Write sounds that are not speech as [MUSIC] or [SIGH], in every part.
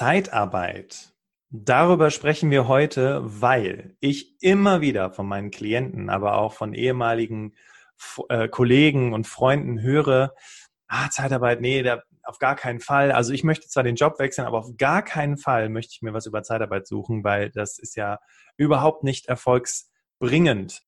Zeitarbeit. Darüber sprechen wir heute, weil ich immer wieder von meinen Klienten, aber auch von ehemaligen äh, Kollegen und Freunden höre, ah, Zeitarbeit, nee, da, auf gar keinen Fall. Also ich möchte zwar den Job wechseln, aber auf gar keinen Fall möchte ich mir was über Zeitarbeit suchen, weil das ist ja überhaupt nicht erfolgsbringend.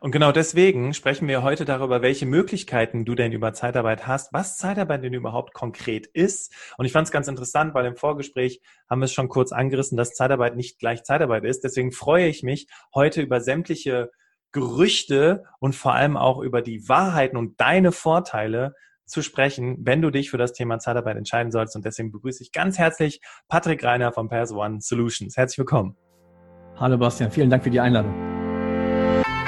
Und genau deswegen sprechen wir heute darüber, welche Möglichkeiten du denn über Zeitarbeit hast, was Zeitarbeit denn überhaupt konkret ist. Und ich fand es ganz interessant, weil im Vorgespräch haben wir es schon kurz angerissen, dass Zeitarbeit nicht gleich Zeitarbeit ist. Deswegen freue ich mich heute über sämtliche Gerüchte und vor allem auch über die Wahrheiten und deine Vorteile zu sprechen, wenn du dich für das Thema Zeitarbeit entscheiden sollst. Und deswegen begrüße ich ganz herzlich Patrick Reiner von Pairs One Solutions. Herzlich willkommen. Hallo Bastian, vielen Dank für die Einladung.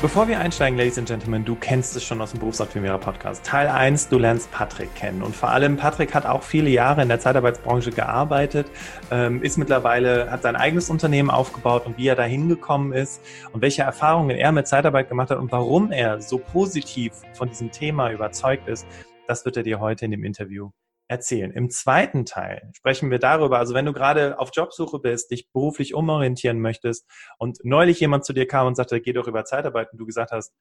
Bevor wir einsteigen, Ladies and Gentlemen, du kennst es schon aus dem Berufsoptimierer Podcast. Teil 1, du lernst Patrick kennen. Und vor allem Patrick hat auch viele Jahre in der Zeitarbeitsbranche gearbeitet, ähm, ist mittlerweile, hat sein eigenes Unternehmen aufgebaut und wie er da hingekommen ist und welche Erfahrungen er mit Zeitarbeit gemacht hat und warum er so positiv von diesem Thema überzeugt ist, das wird er dir heute in dem Interview erzählen. Im zweiten Teil sprechen wir darüber, also wenn du gerade auf Jobsuche bist, dich beruflich umorientieren möchtest und neulich jemand zu dir kam und sagte, geh doch über Zeitarbeit und du gesagt hast,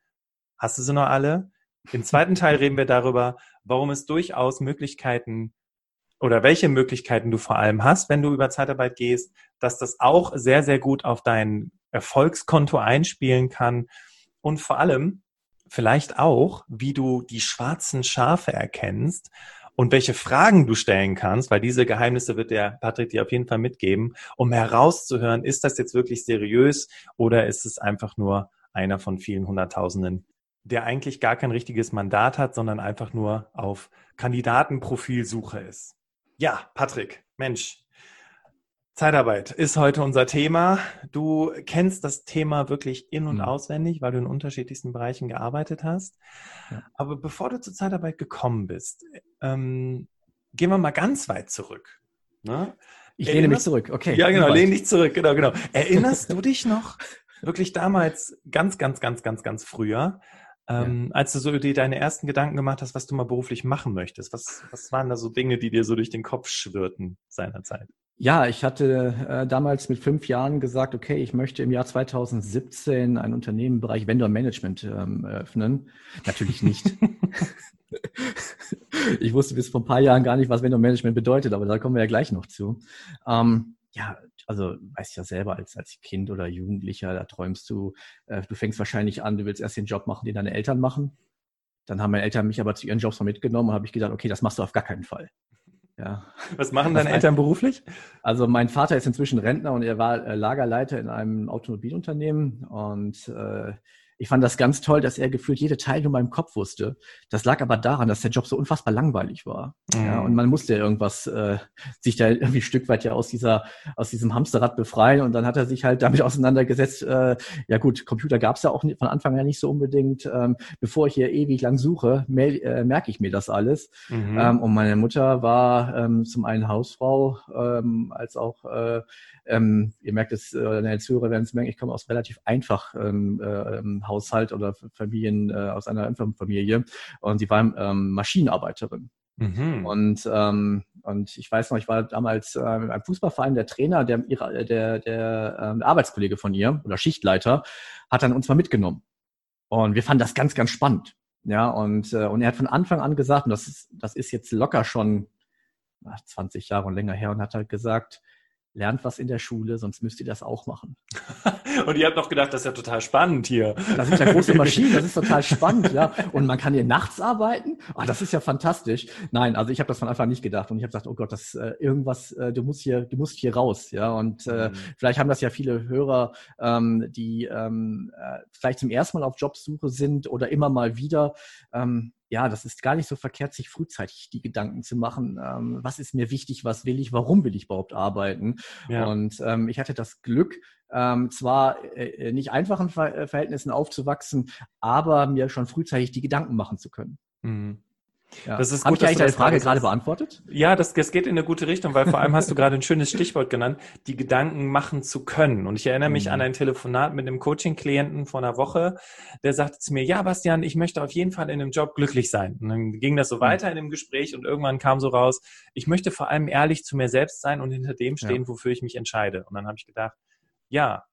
hast du sie noch alle? Im zweiten Teil [LAUGHS] reden wir darüber, warum es durchaus Möglichkeiten oder welche Möglichkeiten du vor allem hast, wenn du über Zeitarbeit gehst, dass das auch sehr, sehr gut auf dein Erfolgskonto einspielen kann und vor allem vielleicht auch, wie du die schwarzen Schafe erkennst und welche Fragen du stellen kannst, weil diese Geheimnisse wird der Patrick dir auf jeden Fall mitgeben, um herauszuhören, ist das jetzt wirklich seriös oder ist es einfach nur einer von vielen Hunderttausenden, der eigentlich gar kein richtiges Mandat hat, sondern einfach nur auf Kandidatenprofilsuche ist. Ja, Patrick, Mensch, Zeitarbeit ist heute unser Thema. Du kennst das Thema wirklich in- und mhm. auswendig, weil du in unterschiedlichsten Bereichen gearbeitet hast. Ja. Aber bevor du zur Zeitarbeit gekommen bist, ähm, gehen wir mal ganz weit zurück. Ne? Ich lehne mich zurück, okay. Ja, genau, lehne dich zurück, genau, genau. [LAUGHS] Erinnerst du dich noch wirklich damals ganz, ganz, ganz, ganz, ganz früher, ähm, ja. als du so dir deine ersten Gedanken gemacht hast, was du mal beruflich machen möchtest? Was, was waren da so Dinge, die dir so durch den Kopf schwirrten seinerzeit? Ja, ich hatte äh, damals mit fünf Jahren gesagt, okay, ich möchte im Jahr 2017 ein Unternehmen im Bereich Vendor Management ähm, eröffnen. Natürlich nicht. [LAUGHS] ich wusste bis vor ein paar Jahren gar nicht, was Vendor Management bedeutet, aber da kommen wir ja gleich noch zu. Ähm, ja, also weißt ja selber als, als Kind oder Jugendlicher, da träumst du, äh, du fängst wahrscheinlich an, du willst erst den Job machen, den deine Eltern machen. Dann haben meine Eltern mich aber zu ihren Jobs mal mitgenommen und habe ich gedacht, okay, das machst du auf gar keinen Fall. Ja. Was machen deine Eltern beruflich? Also mein Vater ist inzwischen Rentner und er war äh, Lagerleiter in einem Automobilunternehmen und äh, ich fand das ganz toll, dass er gefühlt jede Teilnummer im Kopf wusste. Das lag aber daran, dass der Job so unfassbar langweilig war. Mhm. Ja, und man musste ja irgendwas äh, sich da irgendwie ein Stück weit ja aus dieser aus diesem Hamsterrad befreien. Und dann hat er sich halt damit [LAUGHS] auseinandergesetzt. Äh, ja gut, Computer gab es ja auch von Anfang an nicht so unbedingt. Ähm, bevor ich hier ewig lang suche, äh, merke ich mir das alles. Mhm. Ähm, und meine Mutter war ähm, zum einen Hausfrau ähm, als auch äh, ähm, ihr merkt es, äh, Zuhörer werden es merken, ich komme aus relativ einfach ähm, äh, ähm, Haushalt oder Familien, äh, aus einer einfachen Familie und sie war ähm, Maschinenarbeiterin. Mhm. Und, ähm, und ich weiß noch, ich war damals äh, einem Fußballverein, der Trainer, der, ihre, der, der ähm, Arbeitskollege von ihr oder Schichtleiter, hat dann uns mal mitgenommen. Und wir fanden das ganz, ganz spannend. Ja, und, äh, und er hat von Anfang an gesagt, und das ist, das ist jetzt locker schon 20 Jahre und länger her, und hat halt gesagt, lernt was in der Schule, sonst müsst ihr das auch machen. [LAUGHS] Und ihr habt noch gedacht, das ist ja total spannend hier. Das sind ja große [LAUGHS] Maschinen, das ist total spannend, ja. Und man kann hier nachts arbeiten. Ah, das ist ja fantastisch. Nein, also ich habe das von Anfang nicht gedacht und ich habe gesagt, oh Gott, das äh, irgendwas, äh, du musst hier, du musst hier raus, ja. Und äh, mhm. vielleicht haben das ja viele Hörer, ähm, die ähm, äh, vielleicht zum ersten Mal auf Jobsuche sind oder immer mal wieder. Ähm, ja, das ist gar nicht so verkehrt, sich frühzeitig die Gedanken zu machen, ähm, was ist mir wichtig, was will ich, warum will ich überhaupt arbeiten. Ja. Und ähm, ich hatte das Glück, ähm, zwar äh, nicht einfachen Ver äh, Verhältnissen aufzuwachsen, aber mir schon frühzeitig die Gedanken machen zu können. Mhm. Ja. Das ist Habe ich eigentlich deine Frage gerade beantwortet? Ja, das, das geht in eine gute Richtung, weil vor allem hast du gerade ein schönes Stichwort genannt, die Gedanken machen zu können. Und ich erinnere mich mhm. an ein Telefonat mit einem Coaching-Klienten vor einer Woche, der sagte zu mir, ja, Bastian, ich möchte auf jeden Fall in einem Job glücklich sein. Und dann ging das so mhm. weiter in dem Gespräch und irgendwann kam so raus, ich möchte vor allem ehrlich zu mir selbst sein und hinter dem stehen, ja. wofür ich mich entscheide. Und dann habe ich gedacht, ja,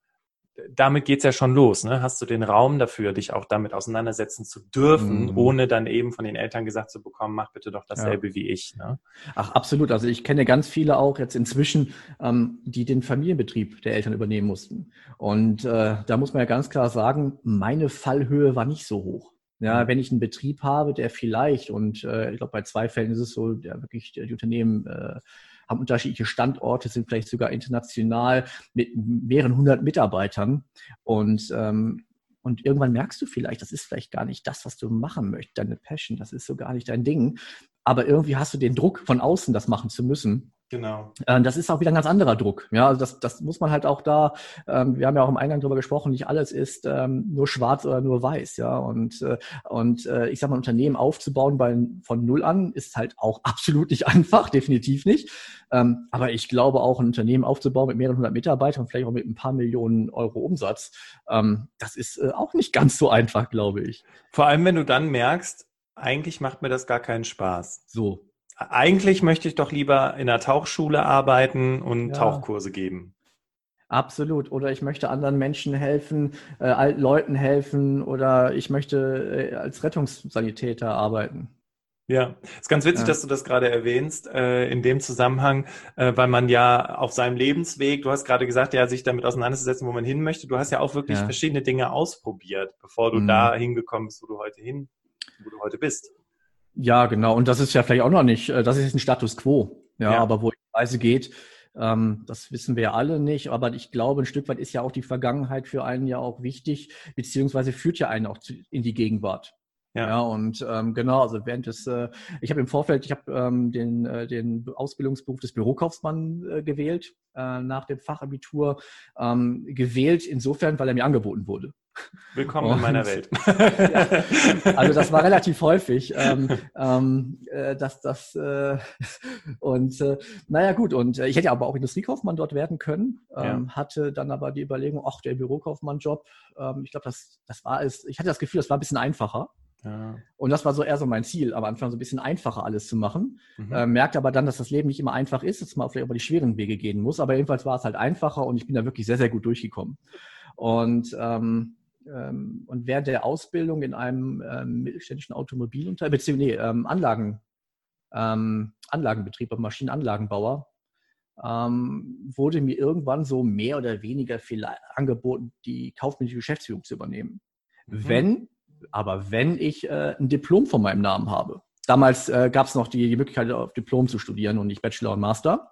damit geht's ja schon los. Ne? Hast du den Raum dafür, dich auch damit auseinandersetzen zu dürfen, mhm. ohne dann eben von den Eltern gesagt zu bekommen, mach bitte doch dasselbe ja. wie ich. Ne? Ach, absolut. Also ich kenne ganz viele auch jetzt inzwischen, ähm, die den Familienbetrieb der Eltern übernehmen mussten. Und äh, da muss man ja ganz klar sagen, meine Fallhöhe war nicht so hoch. Ja, mhm. wenn ich einen Betrieb habe, der vielleicht, und äh, ich glaube, bei zwei Fällen ist es so, der wirklich die Unternehmen äh, haben unterschiedliche Standorte, sind vielleicht sogar international mit mehreren hundert Mitarbeitern. Und ähm, und irgendwann merkst du vielleicht, das ist vielleicht gar nicht das, was du machen möchtest, deine Passion, das ist so gar nicht dein Ding. Aber irgendwie hast du den Druck von außen, das machen zu müssen. Genau. Ähm, das ist auch wieder ein ganz anderer Druck. Ja, also das, das muss man halt auch da, ähm, wir haben ja auch im Eingang darüber gesprochen, nicht alles ist ähm, nur schwarz oder nur weiß, ja. Und, äh, und äh, ich sag mal, ein Unternehmen aufzubauen bei, von null an ist halt auch [LAUGHS] absolut nicht einfach, definitiv nicht. Ähm, aber ich glaube auch, ein Unternehmen aufzubauen mit mehreren hundert Mitarbeitern, vielleicht auch mit ein paar Millionen Euro Umsatz, ähm, das ist äh, auch nicht ganz so einfach, glaube ich. Vor allem, wenn du dann merkst, eigentlich macht mir das gar keinen Spaß. So, eigentlich möchte ich doch lieber in der Tauchschule arbeiten und ja. Tauchkurse geben. Absolut. Oder ich möchte anderen Menschen helfen, äh, alten Leuten helfen oder ich möchte äh, als Rettungssanitäter arbeiten. Ja, ist ganz witzig, ja. dass du das gerade erwähnst, äh, in dem Zusammenhang, äh, weil man ja auf seinem Lebensweg, du hast gerade gesagt, ja, sich damit auseinanderzusetzen, wo man hin möchte. Du hast ja auch wirklich ja. verschiedene Dinge ausprobiert, bevor du mhm. da hingekommen bist, wo du heute hin, wo du heute bist. Ja, genau. Und das ist ja vielleicht auch noch nicht, äh, das ist jetzt ein Status quo. Ja, ja. aber wo die Reise geht, ähm, das wissen wir ja alle nicht. Aber ich glaube, ein Stück weit ist ja auch die Vergangenheit für einen ja auch wichtig, beziehungsweise führt ja einen auch zu, in die Gegenwart. Ja. ja, und ähm, genau, also während des, äh, ich habe im Vorfeld, ich habe ähm, den, äh, den Ausbildungsberuf des Bürokaufmanns äh, gewählt, äh, nach dem Fachabitur, ähm, gewählt insofern, weil er mir angeboten wurde. Willkommen und, in meiner Welt. ja, [LAUGHS] also das war relativ häufig, ähm, ähm, äh, dass das äh, [LAUGHS] und äh, naja gut und äh, ich hätte aber auch Industriekaufmann dort werden können, ähm, ja. hatte dann aber die Überlegung, ach der Bürokaufmann-Job, ähm, ich glaube das das war es, ich hatte das Gefühl, das war ein bisschen einfacher. Ja. Und das war so eher so mein Ziel, am Anfang so ein bisschen einfacher alles zu machen. Mhm. Äh, merkte aber dann, dass das Leben nicht immer einfach ist, dass man vielleicht über die schweren Wege gehen muss. Aber jedenfalls war es halt einfacher und ich bin da wirklich sehr, sehr gut durchgekommen. Und ähm, ähm, und während der Ausbildung in einem ähm, mittelständischen Automobilunternehmen, beziehungsweise nee, ähm, Anlagen, ähm, Anlagenbetrieb, Maschinenanlagenbauer, ähm, wurde mir irgendwann so mehr oder weniger viel angeboten, die kaufmännische Geschäftsführung zu übernehmen. Mhm. Wenn, aber wenn ich äh, ein Diplom von meinem Namen habe. Damals äh, gab es noch die, die Möglichkeit, auf Diplom zu studieren und nicht Bachelor und Master.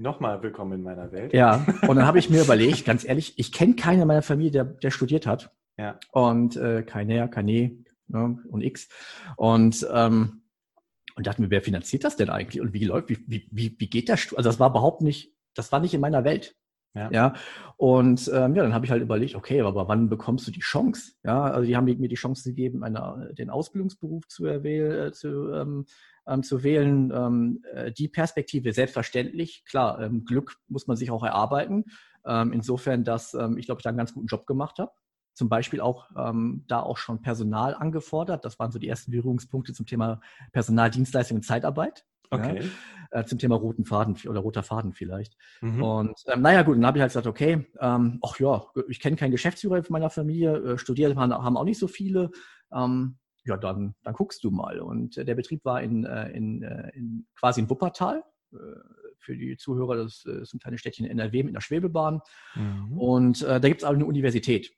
Nochmal willkommen in meiner Welt. Ja, und dann habe ich mir überlegt, ganz ehrlich, ich kenne keinen in meiner Familie, der, der studiert hat. Ja. Und äh, keiner, keine ne, und X. Und ähm, und dachte mir, wer finanziert das denn eigentlich und wie läuft, wie, wie, wie, wie geht das? Also das war überhaupt nicht, das war nicht in meiner Welt. Ja. ja. Und ähm, ja, dann habe ich halt überlegt, okay, aber wann bekommst du die Chance? Ja, also die haben mir die Chance gegeben, eine, den Ausbildungsberuf zu erwählen, äh, zu, ähm, ähm, zu wählen. Ähm, äh, die Perspektive selbstverständlich, klar, ähm, Glück muss man sich auch erarbeiten. Ähm, insofern, dass ähm, ich glaube, ich da einen ganz guten Job gemacht habe. Zum Beispiel auch ähm, da auch schon Personal angefordert. Das waren so die ersten Berührungspunkte zum Thema Personaldienstleistung und Zeitarbeit. Okay. Ja, äh, zum Thema roten Faden oder roter Faden vielleicht. Mhm. Und ähm, naja, gut, dann habe ich halt gesagt, okay, ähm, ach ja, ich kenne keinen Geschäftsführer von meiner Familie, äh, studiert haben, haben auch nicht so viele. Ähm, ja, dann, dann guckst du mal. Und äh, der Betrieb war in, äh, in, äh, in quasi in Wuppertal, für die Zuhörer, das ist ein kleines Städtchen in NRW mit einer Schwebebahn. Mhm. Und da gibt es auch eine Universität.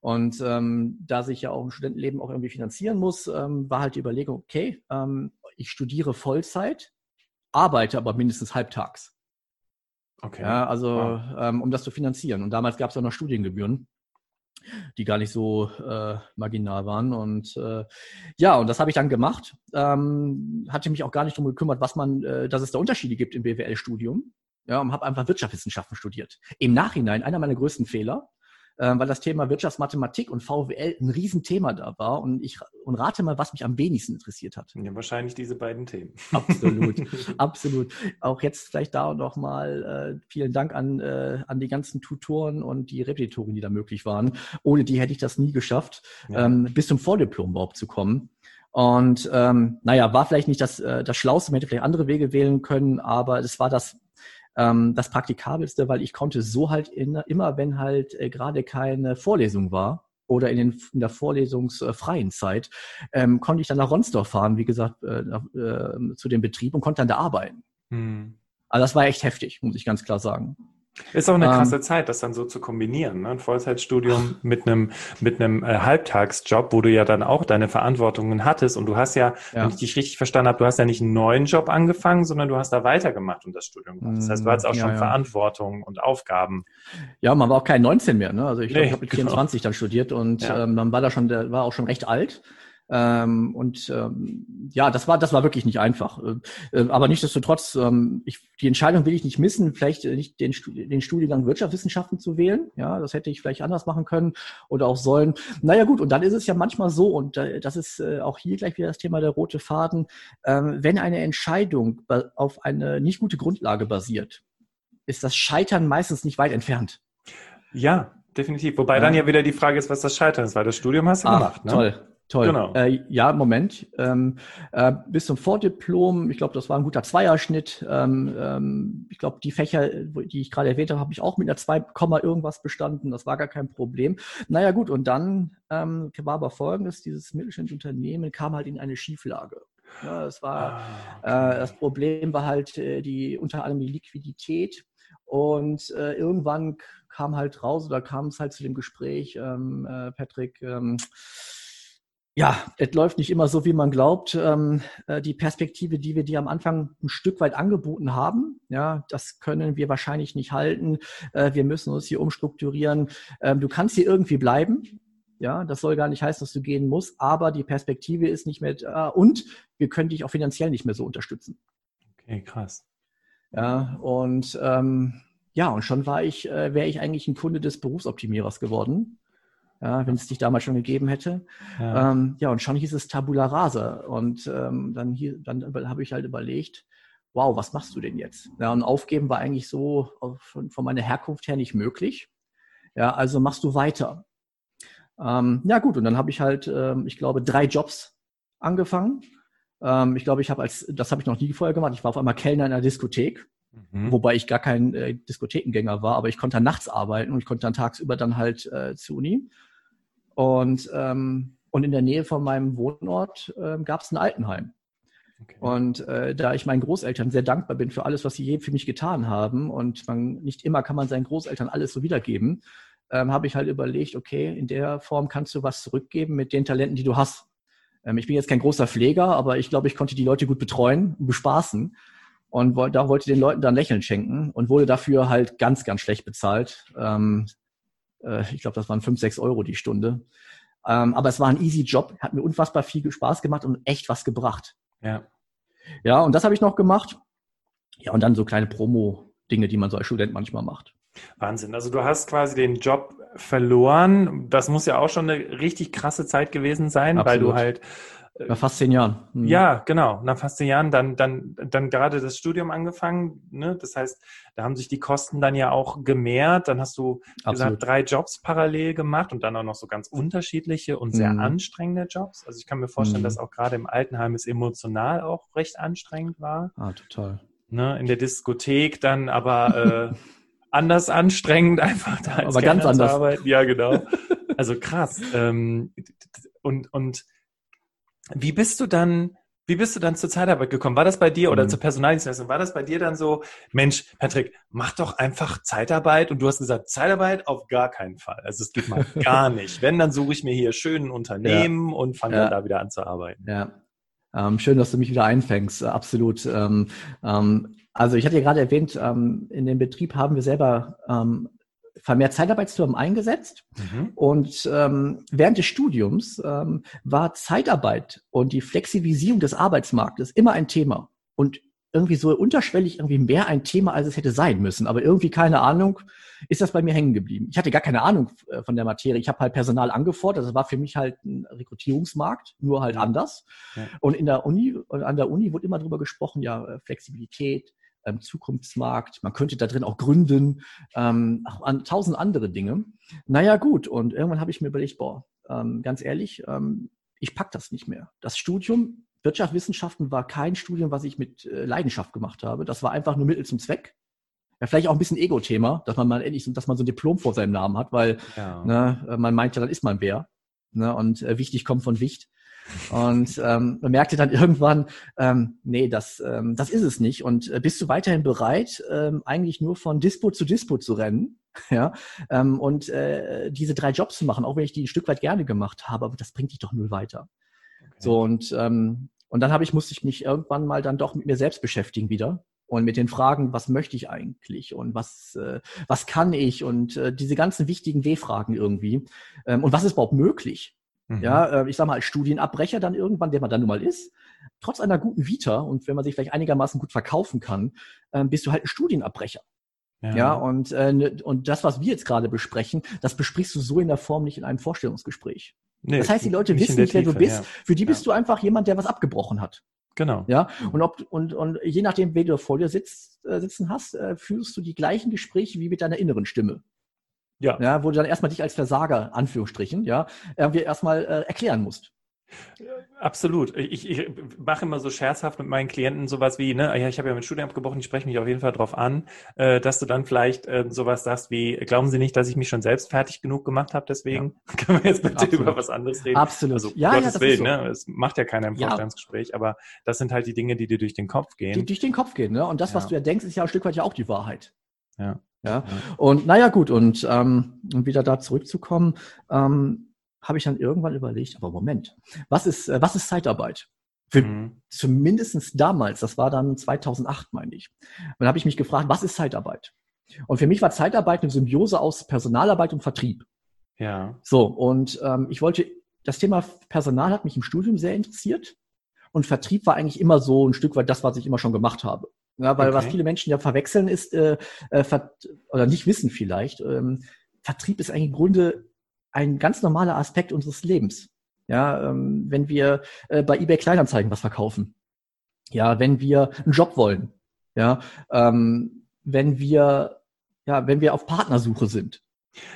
Und ähm, da sich ja auch ein Studentenleben auch irgendwie finanzieren muss, ähm, war halt die Überlegung, okay, ähm, ich studiere Vollzeit, arbeite aber mindestens halbtags. Okay. Ja, also wow. ähm, um das zu finanzieren. Und damals gab es auch noch Studiengebühren, die gar nicht so äh, marginal waren. Und äh, ja, und das habe ich dann gemacht. Ähm, hatte mich auch gar nicht darum gekümmert, was man, äh, dass es da Unterschiede gibt im BWL-Studium. Ja, und habe einfach Wirtschaftswissenschaften studiert. Im Nachhinein einer meiner größten Fehler, äh, weil das Thema Wirtschaftsmathematik und VWL ein Riesenthema da war. Und ich und rate mal, was mich am wenigsten interessiert hat. Ja, wahrscheinlich diese beiden Themen. Absolut, [LAUGHS] absolut. Auch jetzt vielleicht da noch mal äh, vielen Dank an, äh, an die ganzen Tutoren und die Repetitoren, die da möglich waren. Ohne die hätte ich das nie geschafft, ja. ähm, bis zum Vordiplom überhaupt zu kommen. Und ähm, naja, war vielleicht nicht das, äh, das Schlauste, man hätte vielleicht andere Wege wählen können, aber es war das ähm, das Praktikabelste, weil ich konnte so halt in, immer, wenn halt äh, gerade keine Vorlesung war, oder in, den, in der vorlesungsfreien Zeit, ähm, konnte ich dann nach Ronsdorf fahren, wie gesagt, äh, äh, zu dem Betrieb und konnte dann da arbeiten. Hm. Also das war echt heftig, muss ich ganz klar sagen. Ist auch eine ähm, krasse ähm, Zeit, das dann so zu kombinieren. Ne? Ein Vollzeitstudium mit einem, mit einem äh, Halbtagsjob, wo du ja dann auch deine Verantwortungen hattest. Und du hast ja, ja, wenn ich dich richtig verstanden habe, du hast ja nicht einen neuen Job angefangen, sondern du hast da weitergemacht und das Studium gemacht. Das heißt, du hattest auch ja, schon ja. Verantwortung und Aufgaben. Ja, man war auch kein 19 mehr. Ne? Also ich nee, ich habe mit 24 genau. dann studiert und ähm, man war da schon, der war auch schon recht alt. Ähm, und ähm, ja, das war, das war wirklich nicht einfach. Äh, äh, aber nichtsdestotrotz, ähm, ich, die Entscheidung will ich nicht missen, vielleicht äh, nicht den, den Studiengang Wirtschaftswissenschaften zu wählen. Ja, das hätte ich vielleicht anders machen können oder auch sollen. Naja gut, und dann ist es ja manchmal so, und äh, das ist äh, auch hier gleich wieder das Thema der rote Faden, ähm, wenn eine Entscheidung auf eine nicht gute Grundlage basiert, ist das Scheitern meistens nicht weit entfernt. Ja, definitiv. Wobei ja. dann ja wieder die Frage ist, was das Scheitern ist, weil das Studium hast du Ach, gemacht. Ne? Toll, Toll. Genau. Äh, ja, Moment. Ähm, äh, bis zum Vordiplom, ich glaube, das war ein guter Zweierschnitt. Ähm, ähm, ich glaube, die Fächer, die ich gerade erwähnt habe, habe ich auch mit einer 2, irgendwas bestanden. Das war gar kein Problem. Naja, gut, und dann ähm, war aber folgendes: dieses mittelständische Unternehmen kam halt in eine Schieflage. Ja, es war, ah, okay. äh, das Problem war halt äh, die, unter anderem die Liquidität. Und äh, irgendwann kam halt raus, oder kam es halt zu dem Gespräch, ähm, äh, Patrick, ähm, ja, es läuft nicht immer so, wie man glaubt. Ähm, äh, die Perspektive, die wir dir am Anfang ein Stück weit angeboten haben, ja, das können wir wahrscheinlich nicht halten. Äh, wir müssen uns hier umstrukturieren. Ähm, du kannst hier irgendwie bleiben. Ja, das soll gar nicht heißen, dass du gehen musst, aber die Perspektive ist nicht mehr da und wir können dich auch finanziell nicht mehr so unterstützen. Okay, krass. Ja, und ähm, ja, und schon war ich, äh, wäre ich eigentlich ein Kunde des Berufsoptimierers geworden ja, wenn es dich damals schon gegeben hätte. Ja, ähm, ja und schon hieß es Tabula Rasa. Und ähm, dann, hier, dann habe ich halt überlegt, wow, was machst du denn jetzt? Ja, und aufgeben war eigentlich so von, von meiner Herkunft her nicht möglich. Ja, also machst du weiter. Ähm, ja gut, und dann habe ich halt, ähm, ich glaube, drei Jobs angefangen. Ähm, ich glaube, ich habe als, das habe ich noch nie vorher gemacht. Ich war auf einmal Kellner in einer Diskothek. Mhm. Wobei ich gar kein äh, Diskothekengänger war, aber ich konnte dann nachts arbeiten und ich konnte dann tagsüber dann halt äh, zur Uni. Und, ähm, und in der Nähe von meinem Wohnort äh, gab es ein Altenheim. Okay. Und äh, da ich meinen Großeltern sehr dankbar bin für alles, was sie je für mich getan haben und man nicht immer kann man seinen Großeltern alles so wiedergeben, ähm, habe ich halt überlegt, okay, in der Form kannst du was zurückgeben mit den Talenten, die du hast. Ähm, ich bin jetzt kein großer Pfleger, aber ich glaube, ich konnte die Leute gut betreuen und bespaßen und da wollte den Leuten dann Lächeln schenken und wurde dafür halt ganz, ganz schlecht bezahlt. Ähm, äh, ich glaube, das waren fünf, sechs Euro die Stunde. Ähm, aber es war ein easy Job, hat mir unfassbar viel Spaß gemacht und echt was gebracht. Ja. Ja, und das habe ich noch gemacht. Ja, und dann so kleine Promo-Dinge, die man so als Student manchmal macht. Wahnsinn. Also du hast quasi den Job verloren. Das muss ja auch schon eine richtig krasse Zeit gewesen sein, Absolut. weil du halt nach fast zehn Jahren. Mhm. Ja, genau. Nach fast zehn Jahren dann, dann, dann gerade das Studium angefangen. Ne? Das heißt, da haben sich die Kosten dann ja auch gemehrt. Dann hast du Absolut. gesagt, drei Jobs parallel gemacht und dann auch noch so ganz unterschiedliche und sehr mhm. anstrengende Jobs. Also ich kann mir vorstellen, mhm. dass auch gerade im Altenheim es emotional auch recht anstrengend war. Ah, total. Ne? In der Diskothek dann aber äh, [LAUGHS] anders anstrengend, einfach da als Aber ganz anders. Arbeiten. Ja, genau. [LAUGHS] Also krass. Ähm, und, und wie bist du dann Wie bist du dann zur Zeitarbeit gekommen? War das bei dir oder Mhm. zur Personaldienstleistung? War das bei dir dann so, Mensch, Patrick, mach doch einfach Zeitarbeit und du hast gesagt, Zeitarbeit auf gar keinen Fall. Also es geht mal [LAUGHS] gar nicht. Wenn, dann suche ich mir hier schön ein Unternehmen und fange Ja. dann da wieder an zu arbeiten. Ja. Ähm, schön, dass du mich wieder einfängst. Absolut. Ähm, ähm, also ich hatte ja gerade erwähnt, ähm, in dem Betrieb haben wir selber ähm, vermehrt Zeitarbeitsfirmen eingesetzt. Mhm. Und ähm, während des Studiums ähm, war Zeitarbeit und die Flexibilisierung des Arbeitsmarktes immer ein Thema. Und irgendwie so unterschwellig irgendwie mehr ein Thema, als es hätte sein müssen. Aber irgendwie, keine Ahnung, ist das bei mir hängen geblieben. Ich hatte gar keine Ahnung äh, von der Materie. Ich habe halt Personal angefordert. Das war für mich halt ein Rekrutierungsmarkt, nur halt anders. Ja. Und in der Uni, an der Uni wurde immer drüber gesprochen, ja, äh, Flexibilität, ähm, Zukunftsmarkt, man könnte da drin auch gründen, ähm, auch an tausend andere Dinge. Naja, gut. Und irgendwann habe ich mir überlegt, boah, ähm, ganz ehrlich, ähm, ich pack das nicht mehr. Das Studium Wirtschaftswissenschaften war kein Studium, was ich mit äh, Leidenschaft gemacht habe. Das war einfach nur Mittel zum Zweck. Ja, vielleicht auch ein bisschen Ego-Thema, dass man mal endlich, so- dass man so ein Diplom vor seinem Namen hat, weil Ja. ne, äh, man meint ja, dann ist man wer. Ne, und äh, wichtig kommt von Wicht. Und ähm, man merkte dann [LAUGHS] irgendwann, ähm, nee, das, ähm, das ist es nicht. Und äh, bist du weiterhin bereit, ähm, eigentlich nur von Dispo zu Dispo zu rennen? [LAUGHS] Ja, ähm, und äh, diese drei Jobs zu machen, auch wenn ich die ein Stück weit gerne gemacht habe, aber das bringt dich doch null weiter. Okay. So und ähm, und dann habe ich musste ich mich irgendwann mal dann doch mit mir selbst beschäftigen wieder und mit den Fragen, was möchte ich eigentlich und was äh, was kann ich und äh, diese ganzen wichtigen W-Fragen irgendwie ähm, und was ist überhaupt möglich? Mhm. Ja, äh, ich sag mal als Studienabbrecher dann irgendwann, der man dann nun mal ist, trotz einer guten Vita und wenn man sich vielleicht einigermaßen gut verkaufen kann, ähm, bist du halt ein Studienabbrecher. Ja, und, äh, ne- und das, was wir jetzt gerade besprechen, das besprichst du so in der Form nicht in einem Vorstellungsgespräch. Nee, Das heißt, die Leute in wissen nicht, wer du Tiefe, bist. ja. Für die Ja. bist du einfach jemand, der was abgebrochen hat. Genau. Ja, und ob und, und je nachdem, wen du vor dir sitzt, äh, sitzen hast, äh, führst du die gleichen Gespräche wie mit deiner inneren Stimme. Ja. Ja, wo du dann erstmal dich als Versager, Anführungsstrichen, ja, irgendwie erstmal äh, erklären musst. Absolut. Ich, ich mache immer so scherzhaft mit meinen Klienten sowas wie, ne, ja, ich habe ja mein Studium abgebrochen, ich spreche mich auf jeden Fall drauf an, äh, dass du dann vielleicht äh, sowas sagst wie, glauben Sie nicht, dass ich mich schon selbst fertig genug gemacht habe, deswegen [LAUGHS] können wir jetzt bitte Absolut. über was anderes reden. Absolut. Also, ja, ja, Gottes das Willen, ist so. ne? Es macht ja keiner im Ja. Vorstellungsgespräch, aber das sind halt die Dinge, die dir durch den Kopf Die gehen. durch den Kopf gehen, ne? Und das, was Ja. du ja denkst, ist ja ein Stück weit ja auch die Wahrheit. Ja. Ja. Und naja, gut, und ähm, um wieder da zurückzukommen, ähm, habe ich dann irgendwann überlegt, aber Moment, was ist, äh, was ist Zeitarbeit? Für, Mhm. Zumindestens damals, das war dann 2008, meine ich. Und dann habe ich mich gefragt, was ist Zeitarbeit? Und für mich war Zeitarbeit eine Symbiose aus Personalarbeit und Vertrieb. Ja. So, und ähm, ich wollte, das Thema Personal hat mich im Studium sehr interessiert. Und Vertrieb war eigentlich immer so ein Stück weit das, was ich immer schon gemacht habe. Ja, weil was Okay. viele Menschen ja verwechseln ist, äh, äh, ver oder nicht wissen vielleicht, ähm, Vertrieb ist eigentlich im Grunde ein ganz normaler Aspekt unseres Lebens. Ja, ähm, wenn wir äh, bei eBay Kleinanzeigen was verkaufen. Ja, wenn wir einen Job wollen. Ja, ähm, wenn wir, ja, wenn wir auf Partnersuche sind.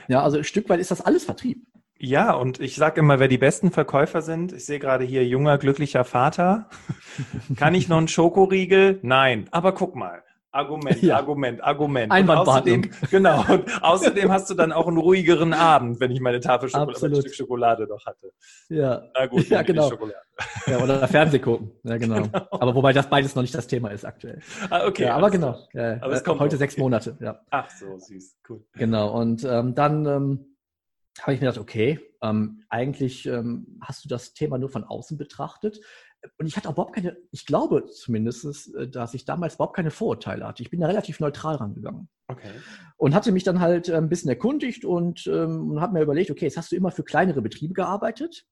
Ja, also ein Stück weit ist das alles Vertrieb. Ja, und ich sage immer, wer die besten Verkäufer sind, ich sehe gerade hier junger, glücklicher Vater. [LAUGHS] Kann ich noch einen Schokoriegel? Nein. Aber guck mal. Argument, Ja. Argument, Argument. Und Einwandbehandlung. außerdem, genau. Und außerdem hast du dann auch einen ruhigeren Abend, wenn ich meine Tafel Schokolade, Absolut. Stück Schokolade noch hatte. Ja, Na gut, Ja, genau. Schokolade. ja oder Fernseh gucken. Ja, [LAUGHS] genau. Aber wobei das beides noch nicht das Thema ist aktuell. Ah, okay. ja, aber genau. Ja, Aber es äh, kommt heute noch. sechs Okay. Monate. Ja, Ach so, süß. Cool. genau. Und ähm, dann ähm, habe ich mir gedacht, okay, ähm, eigentlich ähm, hast du das Thema nur von außen betrachtet. Und ich hatte auch überhaupt keine, ich glaube zumindest, äh, dass ich damals überhaupt keine Vorurteile hatte. Ich bin da relativ neutral rangegangen. Okay. und hatte mich dann halt äh, ein bisschen erkundigt und, ähm, und habe mir überlegt, okay, jetzt hast du immer für kleinere Betriebe gearbeitet.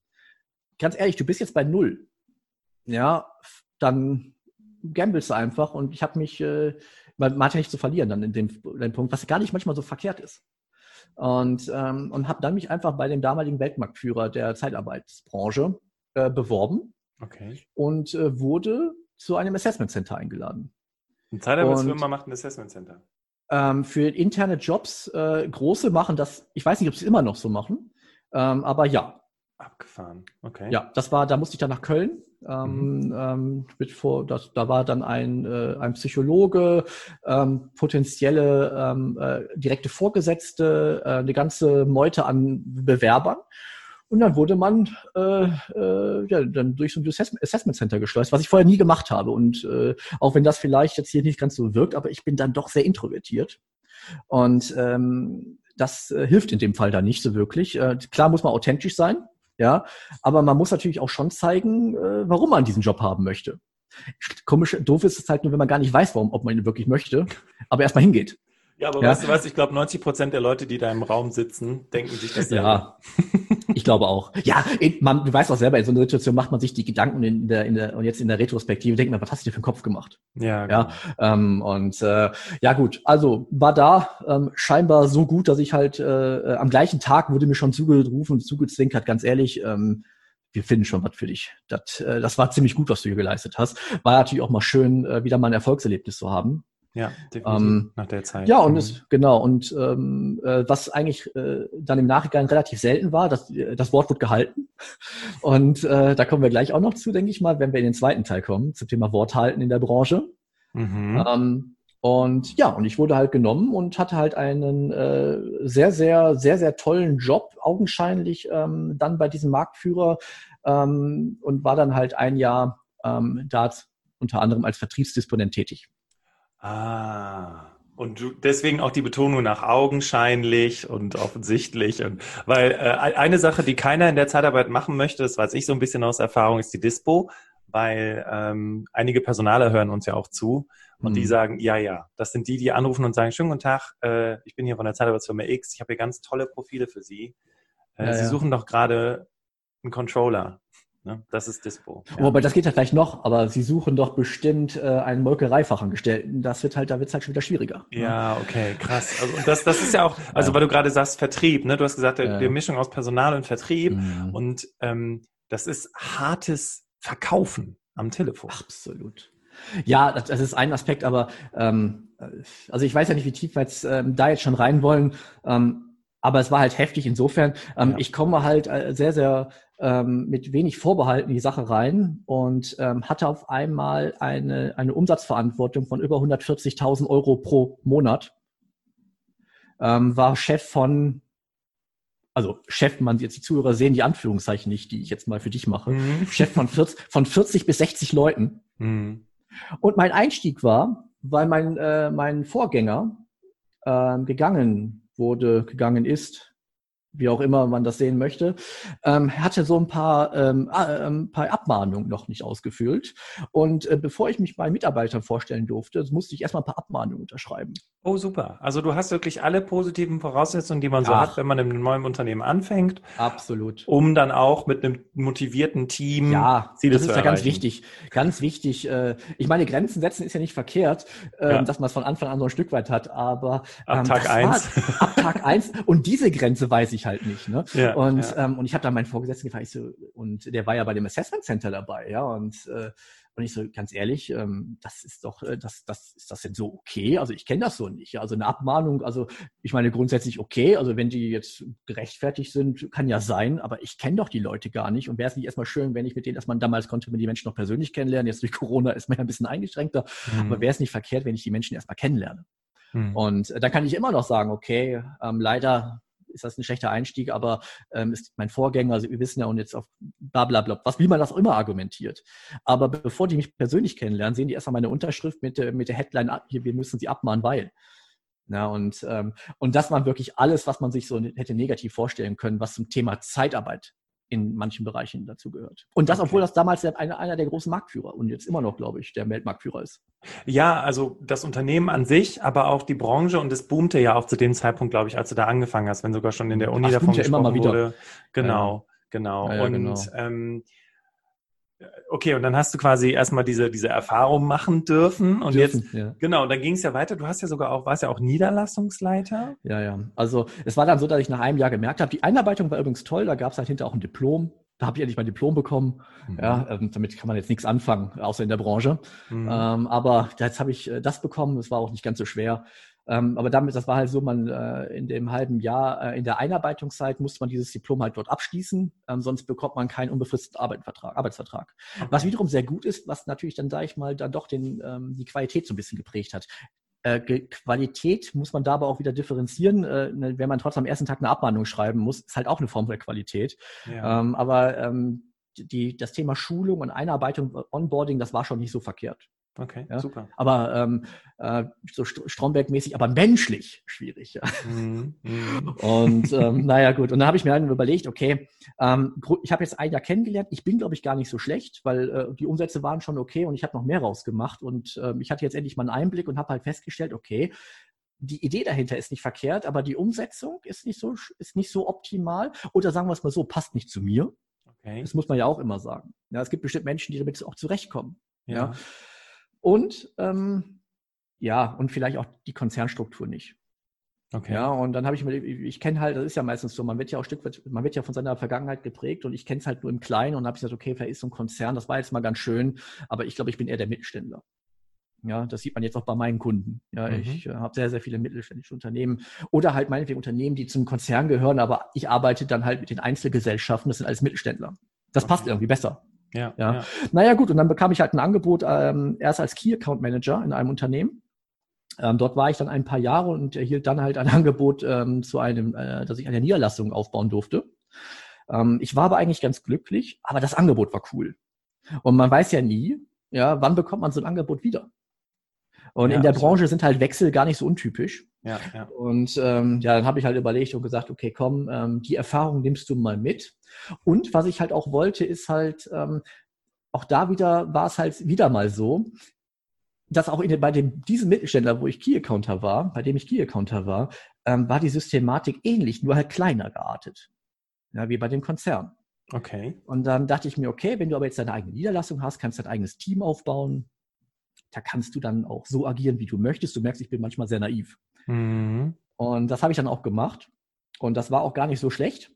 Ganz ehrlich, du bist jetzt bei null. Ja, dann gamblest du einfach und ich habe mich, äh, man, man hat ja nichts zu verlieren dann in dem, in dem Punkt, was gar nicht manchmal so verkehrt ist. Und, ähm, und habe dann mich einfach bei dem damaligen Weltmarktführer der Zeitarbeitsbranche äh, beworben Okay. und äh, wurde zu einem Assessment Center eingeladen. Eine Zeitarbeitsfirma Und- macht ein Assessment Center. Ähm, für interne Jobs, äh, große machen das, ich weiß nicht, ob sie es immer noch so machen, ähm, aber ja, Abgefahren. Okay. ja, das war, da musste ich dann nach Köln. Ähm, ähm, mit vor, das, da war dann ein, äh, ein Psychologe, ähm, potenzielle ähm, äh, direkte Vorgesetzte, äh, eine ganze Meute an Bewerbern. Und und dann wurde man äh, äh, ja, dann durch so ein Assessment Center geschleust, was ich vorher nie gemacht habe. Und äh, auch wenn das vielleicht jetzt hier nicht ganz so wirkt, aber ich bin dann doch sehr introvertiert. Und ähm, das äh, hilft in dem Fall da nicht so wirklich. Äh, klar muss man authentisch sein, ja, aber man muss natürlich auch schon zeigen, äh, warum man diesen Job haben möchte. Komisch, doof ist es halt nur, wenn man gar nicht weiß, warum, ob man ihn wirklich möchte, aber erstmal hingeht. Ja, aber ja. weißt du was, ich glaube, 90 Prozent der Leute, die da im Raum sitzen, denken sich das. Ja, [LAUGHS] ich glaube auch. Ja, man, du weißt auch selber, in so einer Situation macht man sich die Gedanken in der, in der, und jetzt in der Retrospektive denkt man, was hast du dir für einen Kopf gemacht? Ja, genau. ja ähm, und äh, ja gut, also war da ähm, scheinbar so gut, dass ich halt äh, äh am gleichen Tag wurde mir schon zugerufen und zugezwinkert, ganz ehrlich, ähm, wir finden schon was für dich. Das, äh, das war ziemlich gut, was du hier geleistet hast. War natürlich auch mal schön, äh, wieder mal ein Erfolgserlebnis zu haben. Ja, definitiv ähm, nach der Zeit. Ja, und mhm. es, genau, und ähm, äh, was eigentlich äh, dann im Nachhinein relativ selten war, das, das Wort wird gehalten. [LAUGHS] Und äh, da kommen wir gleich auch noch zu, denke ich mal, wenn wir in den zweiten Teil kommen, zum Thema Wort halten in der Branche. Mhm. Ähm, und ja, und ich wurde halt genommen und hatte halt einen äh, sehr, sehr, sehr, sehr tollen Job, augenscheinlich ähm, dann bei diesem Marktführer ähm, und war dann halt ein Jahr ähm, da unter anderem als Vertriebsdisponent tätig. Ah. Und du, deswegen auch die Betonung nach augenscheinlich und offensichtlich. Und weil äh, eine Sache, die keiner in der Zeitarbeit machen möchte, das weiß ich so ein bisschen aus Erfahrung, ist die Dispo, weil ähm, einige Personaler hören uns ja auch zu und mhm. die sagen, ja, ja, das sind die, die anrufen und sagen, schönen guten Tag, äh, ich bin hier von der Zeitarbeitsfirma X, ich habe hier ganz tolle Profile für Sie. Äh, ja, Sie ja. suchen doch gerade einen Controller. Ne? Das ist Dispo. Ja. Wobei das geht ja vielleicht noch, aber sie suchen doch bestimmt äh, einen Molkereifachangestellten. Das wird halt, da wird es halt schon wieder schwieriger. Ne? Ja, okay, krass. Also das, das ist ja auch, also ja. weil du gerade sagst, Vertrieb, ne? Du hast gesagt, der, ja. die Mischung aus Personal und Vertrieb. Mhm. Und ähm, das ist hartes Verkaufen am Telefon. Absolut. Ja, das, das ist ein Aspekt, aber ähm, also ich weiß ja nicht, wie tief wir jetzt ähm, da jetzt schon rein wollen. Ähm, aber es war halt heftig insofern. Ähm, ja. Ich komme halt äh, sehr, sehr ähm, mit wenig Vorbehalten in die Sache rein und ähm, hatte auf einmal eine, eine Umsatzverantwortung von über 140.000 Euro pro Monat. Ähm, war Chef von, also Chef, man jetzt die Zuhörer sehen die Anführungszeichen nicht, die ich jetzt mal für dich mache. Mhm. Chef von 40, von 40 bis 60 Leuten. Mhm. Und mein Einstieg war, weil mein, äh, mein Vorgänger äh, gegangen wurde, gegangen ist, wie auch immer man das sehen möchte, ähm, hatte so ein paar, ähm, äh, ein paar Abmahnungen noch nicht ausgefüllt. Und äh, bevor ich mich bei Mitarbeitern vorstellen durfte, musste ich erstmal ein paar Abmahnungen unterschreiben. Oh, super. Also du hast wirklich alle positiven Voraussetzungen, die man so Ach. hat, wenn man in einem neuen Unternehmen anfängt. Absolut. Um dann auch mit einem motivierten Team ja, Ziele das ist ja ganz wichtig. Ganz wichtig. Äh, ich meine, Grenzen setzen ist ja nicht verkehrt, äh, ja. dass man es von Anfang an so ein Stück weit hat, aber ähm, ab Tag eins. ab Tag eins. Und diese Grenze weiß ich halt nicht. Ne? Ja, und, ja. Ähm, und ich habe da meinen Vorgesetzten gefragt, ich so, und der war ja bei dem Assessment Center dabei, ja, und äh, und ich so, ganz ehrlich, ähm, das ist doch, äh, das, das, ist das denn so okay? Also ich kenne das so nicht. Also eine Abmahnung, also ich meine grundsätzlich okay, also wenn die jetzt gerechtfertigt sind, kann ja sein, aber ich kenne doch die Leute gar nicht. Und wäre es nicht erstmal schön, wenn ich mit denen erstmal damals konnte man die Menschen noch persönlich kennenlernen. Jetzt durch Corona ist man ja ein bisschen eingeschränkter, mhm. aber wäre es nicht verkehrt, wenn ich die Menschen erstmal kennenlerne? Mhm. Und äh, dann kann ich immer noch sagen, okay, ähm, leider ist das ein schlechter Einstieg, aber ähm, ist mein Vorgänger, also wir wissen ja und jetzt auf bla bla bla, was, wie man das auch immer argumentiert. Aber bevor die mich persönlich kennenlernen, sehen die erstmal meine Unterschrift mit, mit der Headline, hier, wir müssen sie abmahnen, weil. Ja, und, ähm, und das war wirklich alles, was man sich so hätte negativ vorstellen können, was zum Thema Zeitarbeit in manchen Bereichen dazu gehört. Und das, okay. obwohl das damals einer, einer der großen Marktführer und jetzt immer noch, glaube ich, der Weltmarktführer ist. Ja, also das Unternehmen an sich, aber auch die Branche und es boomte ja auch zu dem Zeitpunkt, glaube ich, als du da angefangen hast, wenn sogar schon in der Uni Ach, davon gesprochen ja immer mal wieder. wurde. Genau, ja. genau. Ja, und genau. Ähm, Okay, und dann hast du quasi erstmal diese, diese Erfahrung machen dürfen. Und dürfen, jetzt, ja. genau, dann ging es ja weiter. Du hast ja sogar auch, warst ja auch Niederlassungsleiter. Ja, ja. Also es war dann so, dass ich nach einem Jahr gemerkt habe, die Einarbeitung war übrigens toll, da gab es halt hinterher auch ein Diplom. Da habe ich endlich mein Diplom bekommen. Mhm. Ja, ähm, damit kann man jetzt nichts anfangen, außer in der Branche. Mhm. Ähm, aber jetzt habe ich äh, das bekommen, das war auch nicht ganz so schwer. Ähm, aber damit, das war halt so, man äh, in dem halben Jahr, äh, in der Einarbeitungszeit musste man dieses Diplom halt dort abschließen, ähm, sonst bekommt man keinen unbefristeten Arbeitsvertrag. Arbeitsvertrag. Okay. Was wiederum sehr gut ist, was natürlich dann, sage ich mal, dann doch den, ähm, die Qualität so ein bisschen geprägt hat. Äh, Qualität muss man da aber auch wieder differenzieren. Äh, ne, wenn man trotzdem am ersten Tag eine Abmahnung schreiben muss, ist halt auch eine Form der Qualität. Ja. Ähm, aber ähm, die, das Thema Schulung und Einarbeitung, Onboarding, das war schon nicht so verkehrt. Okay, ja? super. Aber ähm, äh, so Stromberg-mäßig, aber menschlich schwierig. Ja. Mm, mm. Und ähm, [LAUGHS] naja, gut. Und dann habe ich mir dann überlegt, okay, ähm, ich habe jetzt ein Jahr kennengelernt. Ich bin, glaube ich, gar nicht so schlecht, weil äh, die Umsätze waren schon okay und ich habe noch mehr rausgemacht. Und äh, ich hatte jetzt endlich mal einen Einblick und habe halt festgestellt, okay, die Idee dahinter ist nicht verkehrt, aber die Umsetzung ist nicht so, ist nicht so optimal. Oder sagen wir es mal so, passt nicht zu mir. Okay. Das muss man ja auch immer sagen. Ja, es gibt bestimmt Menschen, die damit auch zurechtkommen. ja? ja? Und ähm, ja, und vielleicht auch die Konzernstruktur nicht. Okay. Ja, und dann habe ich mir, ich kenne halt, das ist ja meistens so, man wird ja auch Stück weit, man wird ja von seiner Vergangenheit geprägt und ich kenne es halt nur im Kleinen und habe gesagt, okay, vielleicht ist so ein Konzern, das war jetzt mal ganz schön, aber ich glaube, ich bin eher der Mittelständler. Ja, das sieht man jetzt auch bei meinen Kunden. Ja, mhm. ich äh, habe sehr, sehr viele mittelständische Unternehmen oder halt meinetwegen Unternehmen, die zum Konzern gehören, aber ich arbeite dann halt mit den Einzelgesellschaften, das sind alles Mittelständler. Das okay. passt irgendwie besser. Ja, ja. ja. Naja, gut, und dann bekam ich halt ein Angebot ähm, erst als Key Account Manager in einem Unternehmen. Ähm, dort war ich dann ein paar Jahre und erhielt dann halt ein [LAUGHS] Angebot ähm, zu einem, äh, dass ich eine Niederlassung aufbauen durfte. Ähm, ich war aber eigentlich ganz glücklich, aber das Angebot war cool. Und man weiß ja nie, ja, wann bekommt man so ein Angebot wieder? Und ja, in der absolut. Branche sind halt Wechsel gar nicht so untypisch. Ja, ja. Und ähm, ja, dann habe ich halt überlegt und gesagt, okay, komm, ähm, die Erfahrung nimmst du mal mit. Und was ich halt auch wollte, ist halt, ähm, auch da wieder war es halt wieder mal so, dass auch in, bei dem, diesem Mittelständler, wo ich Key-Accounter war, bei dem ich Key-Accounter war, ähm, war die Systematik ähnlich, nur halt kleiner geartet. Ja, wie bei dem Konzern. Okay. Und dann dachte ich mir, okay, wenn du aber jetzt deine eigene Niederlassung hast, kannst du dein eigenes Team aufbauen. Da kannst du dann auch so agieren, wie du möchtest. Du merkst, ich bin manchmal sehr naiv. Mhm. Und das habe ich dann auch gemacht. Und das war auch gar nicht so schlecht.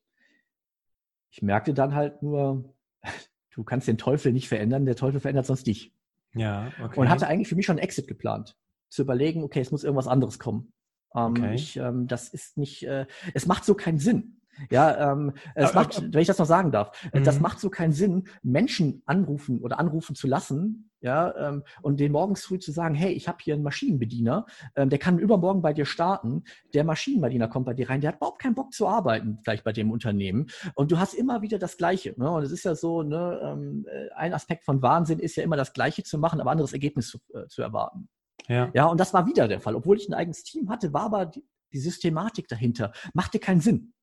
Ich merkte dann halt nur, [LAUGHS] du kannst den Teufel nicht verändern, der Teufel verändert sonst dich. Ja, okay. Und hatte eigentlich für mich schon einen Exit geplant. Zu überlegen, okay, es muss irgendwas anderes kommen. Ähm, okay. ich, ähm, das ist nicht, äh, es macht so keinen Sinn. Ja, ähm, es aber, macht, wenn ich das noch sagen darf, äh, das mhm. macht so keinen Sinn, Menschen anrufen oder anrufen zu lassen, ja, ähm, und den morgens früh zu sagen, hey, ich habe hier einen Maschinenbediener, ähm, der kann übermorgen bei dir starten, der Maschinenbediener kommt bei dir rein, der hat überhaupt keinen Bock zu arbeiten, vielleicht bei dem Unternehmen, und du hast immer wieder das Gleiche, ne? und es ist ja so, ne, ähm, äh, ein Aspekt von Wahnsinn ist ja immer das Gleiche zu machen, aber anderes Ergebnis zu, äh, zu erwarten. Ja. ja, und das war wieder der Fall. Obwohl ich ein eigenes Team hatte, war aber die, die Systematik dahinter, machte keinen Sinn.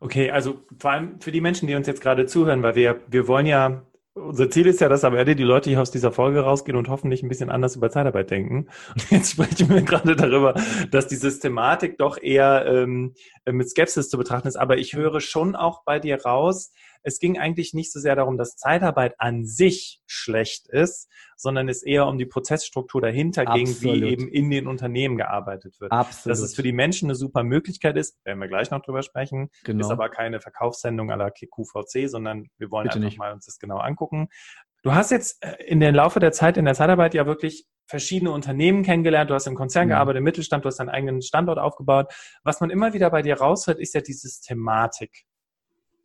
Okay, also vor allem für die Menschen, die uns jetzt gerade zuhören, weil wir, wir wollen ja, unser Ziel ist ja, dass am Ende die Leute hier aus dieser Folge rausgehen und hoffentlich ein bisschen anders über Zeitarbeit denken. Und jetzt sprechen wir gerade darüber, dass die Systematik doch eher ähm, mit Skepsis zu betrachten ist. Aber ich höre schon auch bei dir raus, es ging eigentlich nicht so sehr darum, dass Zeitarbeit an sich schlecht ist, sondern es eher um die Prozessstruktur dahinter Absolut. ging, wie eben in den Unternehmen gearbeitet wird. Absolut. Dass es für die Menschen eine super Möglichkeit ist, werden wir gleich noch drüber sprechen, genau. ist aber keine Verkaufssendung la QVC, sondern wir wollen Bitte einfach nicht. mal uns das genau angucken. Du hast jetzt äh, in den Laufe der Zeit in der Zeitarbeit ja wirklich verschiedene Unternehmen kennengelernt. Du hast im Konzern ja. gearbeitet, im Mittelstand, du hast deinen eigenen Standort aufgebaut. Was man immer wieder bei dir raushört, ist ja die Systematik.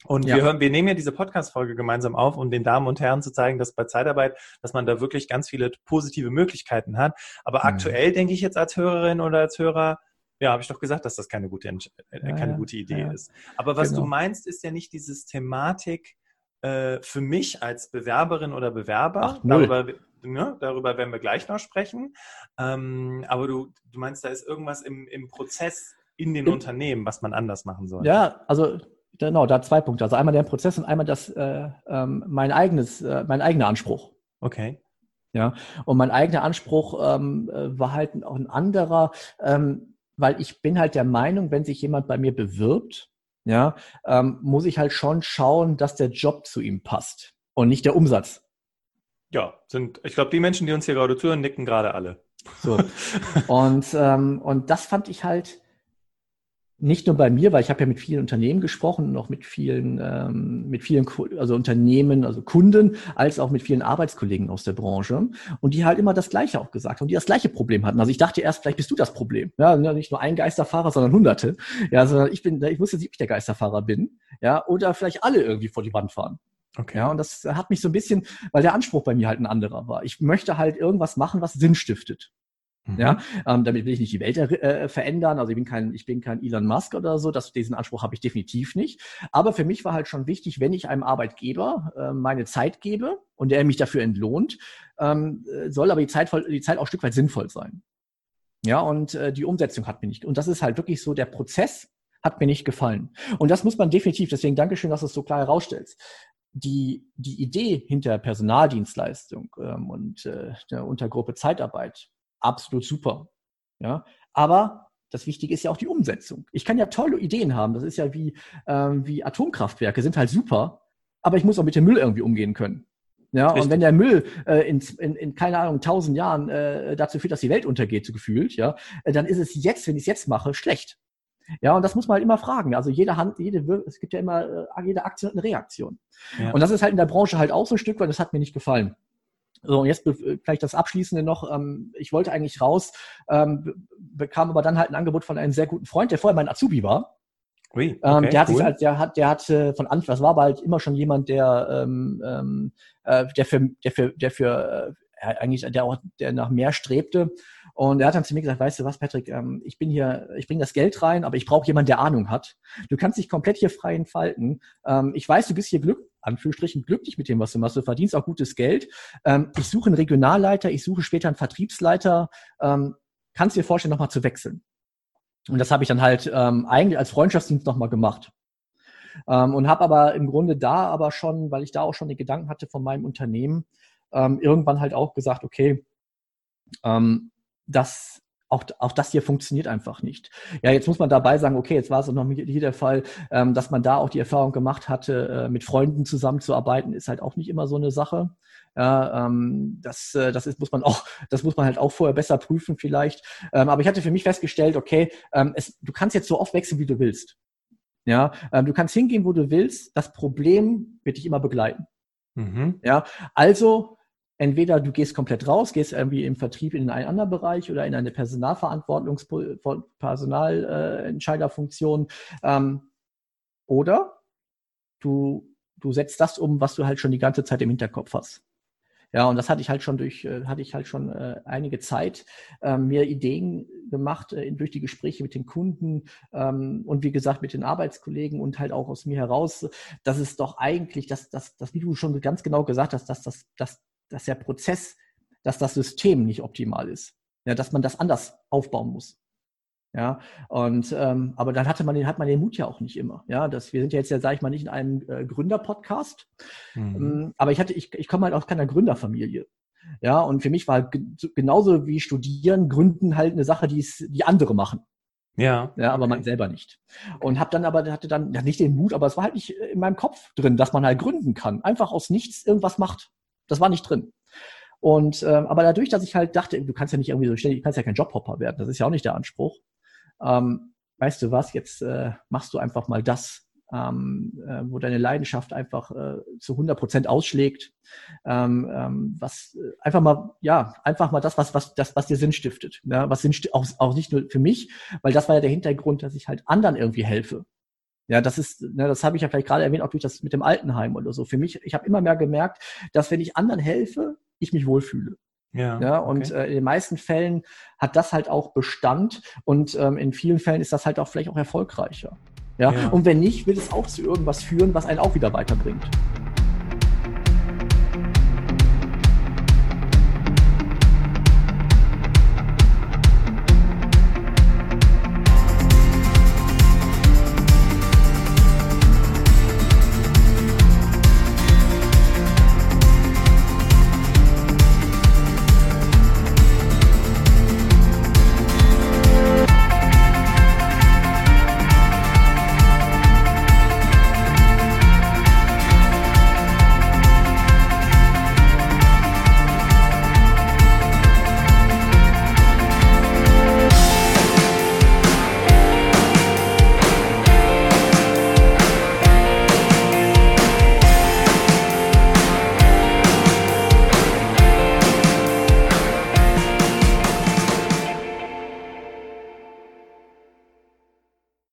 Und ja. wir hören, wir nehmen ja diese Podcast-Folge gemeinsam auf, um den Damen und Herren zu zeigen, dass bei Zeitarbeit, dass man da wirklich ganz viele positive Möglichkeiten hat. Aber mhm. aktuell denke ich jetzt als Hörerin oder als Hörer, ja, habe ich doch gesagt, dass das keine gute, äh, keine ja, gute Idee ja. ist. Aber was genau. du meinst, ist ja nicht die Systematik äh, für mich als Bewerberin oder Bewerber. Ach, darüber, ne, darüber werden wir gleich noch sprechen. Ähm, aber du, du meinst, da ist irgendwas im, im Prozess in den Unternehmen, was man anders machen soll. Ja, also Genau, da zwei Punkte. Also einmal der Prozess und einmal das äh, ähm, mein eigenes, äh, mein eigener Anspruch. Okay. Ja, und mein eigener Anspruch ähm, äh, war halt auch ein anderer, ähm, weil ich bin halt der Meinung, wenn sich jemand bei mir bewirbt, ja, ähm, muss ich halt schon schauen, dass der Job zu ihm passt und nicht der Umsatz. Ja, sind, ich glaube, die Menschen, die uns hier gerade zuhören, nicken gerade alle. So. [LAUGHS] und, ähm, und das fand ich halt, nicht nur bei mir, weil ich habe ja mit vielen Unternehmen gesprochen, noch mit vielen, ähm, mit vielen, also Unternehmen, also Kunden, als auch mit vielen Arbeitskollegen aus der Branche und die halt immer das Gleiche auch gesagt haben, die das gleiche Problem hatten. Also ich dachte erst, vielleicht bist du das Problem. Ja, ne, nicht nur ein Geisterfahrer, sondern Hunderte. Ja, sondern ich bin, ich wusste nicht, ob ich der Geisterfahrer bin. Ja, oder vielleicht alle irgendwie vor die Wand fahren. Okay. Ja, und das hat mich so ein bisschen, weil der Anspruch bei mir halt ein anderer war. Ich möchte halt irgendwas machen, was Sinn stiftet. Mhm. Ja, ähm, damit will ich nicht die Welt äh, verändern. Also ich bin kein, ich bin kein Elon Musk oder so. Das, diesen Anspruch habe ich definitiv nicht. Aber für mich war halt schon wichtig, wenn ich einem Arbeitgeber äh, meine Zeit gebe und der mich dafür entlohnt, ähm, äh, soll aber die Zeit, voll, die Zeit auch ein Stück weit sinnvoll sein. Ja, und äh, die Umsetzung hat mir nicht. Und das ist halt wirklich so, der Prozess hat mir nicht gefallen. Und das muss man definitiv, deswegen Dankeschön, dass du es so klar herausstellst. Die, die Idee hinter Personaldienstleistung ähm, und äh, der Untergruppe Zeitarbeit absolut super. Ja, aber das Wichtige ist ja auch die Umsetzung. Ich kann ja tolle Ideen haben. Das ist ja wie, ähm, wie Atomkraftwerke, sind halt super, aber ich muss auch mit dem Müll irgendwie umgehen können. Ja, Richtig. und wenn der Müll äh, in, in, in, keine Ahnung, tausend Jahren äh, dazu führt, dass die Welt untergeht, so gefühlt, ja, äh, dann ist es jetzt, wenn ich es jetzt mache, schlecht. Ja, und das muss man halt immer fragen. Also jede Hand, jede, es gibt ja immer, äh, jede Aktion hat eine Reaktion. Ja. Und das ist halt in der Branche halt auch so ein Stück, weil das hat mir nicht gefallen. So, und jetzt vielleicht das Abschließende noch. Ähm, ich wollte eigentlich raus, ähm, bekam aber dann halt ein Angebot von einem sehr guten Freund, der vorher mein Azubi war. Ui, ähm, okay, ähm, der hat cool. sich halt, der hat, der hat äh, von Anfang, das war aber halt immer schon jemand, der, ähm, ähm, äh, der für, der für, der für äh, eigentlich, der auch, der nach mehr strebte. Und er hat dann zu mir gesagt, weißt du was, Patrick, ähm, ich bin hier, ich bringe das Geld rein, aber ich brauche jemanden, der Ahnung hat. Du kannst dich komplett hier frei entfalten. Ähm, ich weiß, du bist hier Glück, Anführungsstrichen glücklich mit dem, was du machst. Du verdienst auch gutes Geld. Ähm, ich suche einen Regionalleiter, ich suche später einen Vertriebsleiter. Ähm, kannst dir vorstellen, nochmal zu wechseln? Und das habe ich dann halt ähm, eigentlich als Freundschaftsdienst nochmal gemacht. Ähm, und habe aber im Grunde da aber schon, weil ich da auch schon die Gedanken hatte von meinem Unternehmen, ähm, irgendwann halt auch gesagt, okay, ähm, das auch, auch das hier funktioniert einfach nicht. Ja, jetzt muss man dabei sagen, okay, jetzt war es auch noch hier der Fall, ähm, dass man da auch die Erfahrung gemacht hatte, äh, mit Freunden zusammenzuarbeiten, ist halt auch nicht immer so eine Sache. Ja, ähm, das, äh, das ist, muss man auch, das muss man halt auch vorher besser prüfen vielleicht. Ähm, aber ich hatte für mich festgestellt, okay, ähm, es, du kannst jetzt so oft wechseln, wie du willst. Ja, ähm, du kannst hingehen, wo du willst. Das Problem wird dich immer begleiten. Mhm. Ja, also entweder du gehst komplett raus, gehst irgendwie im Vertrieb in einen anderen Bereich oder in eine Personalverantwortungs Personalentscheiderfunktion ähm, oder du, du setzt das um, was du halt schon die ganze Zeit im Hinterkopf hast. Ja, und das hatte ich halt schon durch, äh, hatte ich halt schon äh, einige Zeit äh, mir Ideen gemacht äh, durch die Gespräche mit den Kunden ähm, und wie gesagt mit den Arbeitskollegen und halt auch aus mir heraus, dass es doch eigentlich, dass, dass, dass wie du schon ganz genau gesagt hast, dass, dass, dass dass der Prozess, dass das System nicht optimal ist. Ja, dass man das anders aufbauen muss. Ja, und ähm, aber dann hatte man den, hat man den Mut ja auch nicht immer. Ja, dass wir sind ja jetzt ja, sage ich mal, nicht in einem äh, Gründer-Podcast. Mhm. Ähm, aber ich hatte, ich, ich komme halt aus keiner Gründerfamilie. Ja, und für mich war genauso wie Studieren, Gründen halt eine Sache, die es, die andere machen. Ja. Ja, aber man selber nicht. Und habe dann aber, hatte dann ja, nicht den Mut, aber es war halt nicht in meinem Kopf drin, dass man halt gründen kann. Einfach aus nichts irgendwas macht. Das war nicht drin. Und ähm, aber dadurch, dass ich halt dachte, du kannst ja nicht irgendwie so ständig, du kannst ja kein Jobhopper werden, das ist ja auch nicht der Anspruch. Ähm, weißt du was, jetzt äh, machst du einfach mal das, ähm, äh, wo deine Leidenschaft einfach äh, zu 100 Prozent ausschlägt, ähm, ähm, was äh, einfach mal, ja, einfach mal das, was was das, was dir Sinn stiftet, ja, was Sinn auch auch nicht nur für mich, weil das war ja der Hintergrund, dass ich halt anderen irgendwie helfe. Ja, das ist, ne, das habe ich ja vielleicht gerade erwähnt, auch durch das mit dem Altenheim oder so. Für mich, ich habe immer mehr gemerkt, dass wenn ich anderen helfe, ich mich wohlfühle. Ja, ja und okay. äh, in den meisten Fällen hat das halt auch Bestand und ähm, in vielen Fällen ist das halt auch vielleicht auch erfolgreicher. Ja? ja? und wenn nicht, wird es auch zu irgendwas führen, was einen auch wieder weiterbringt.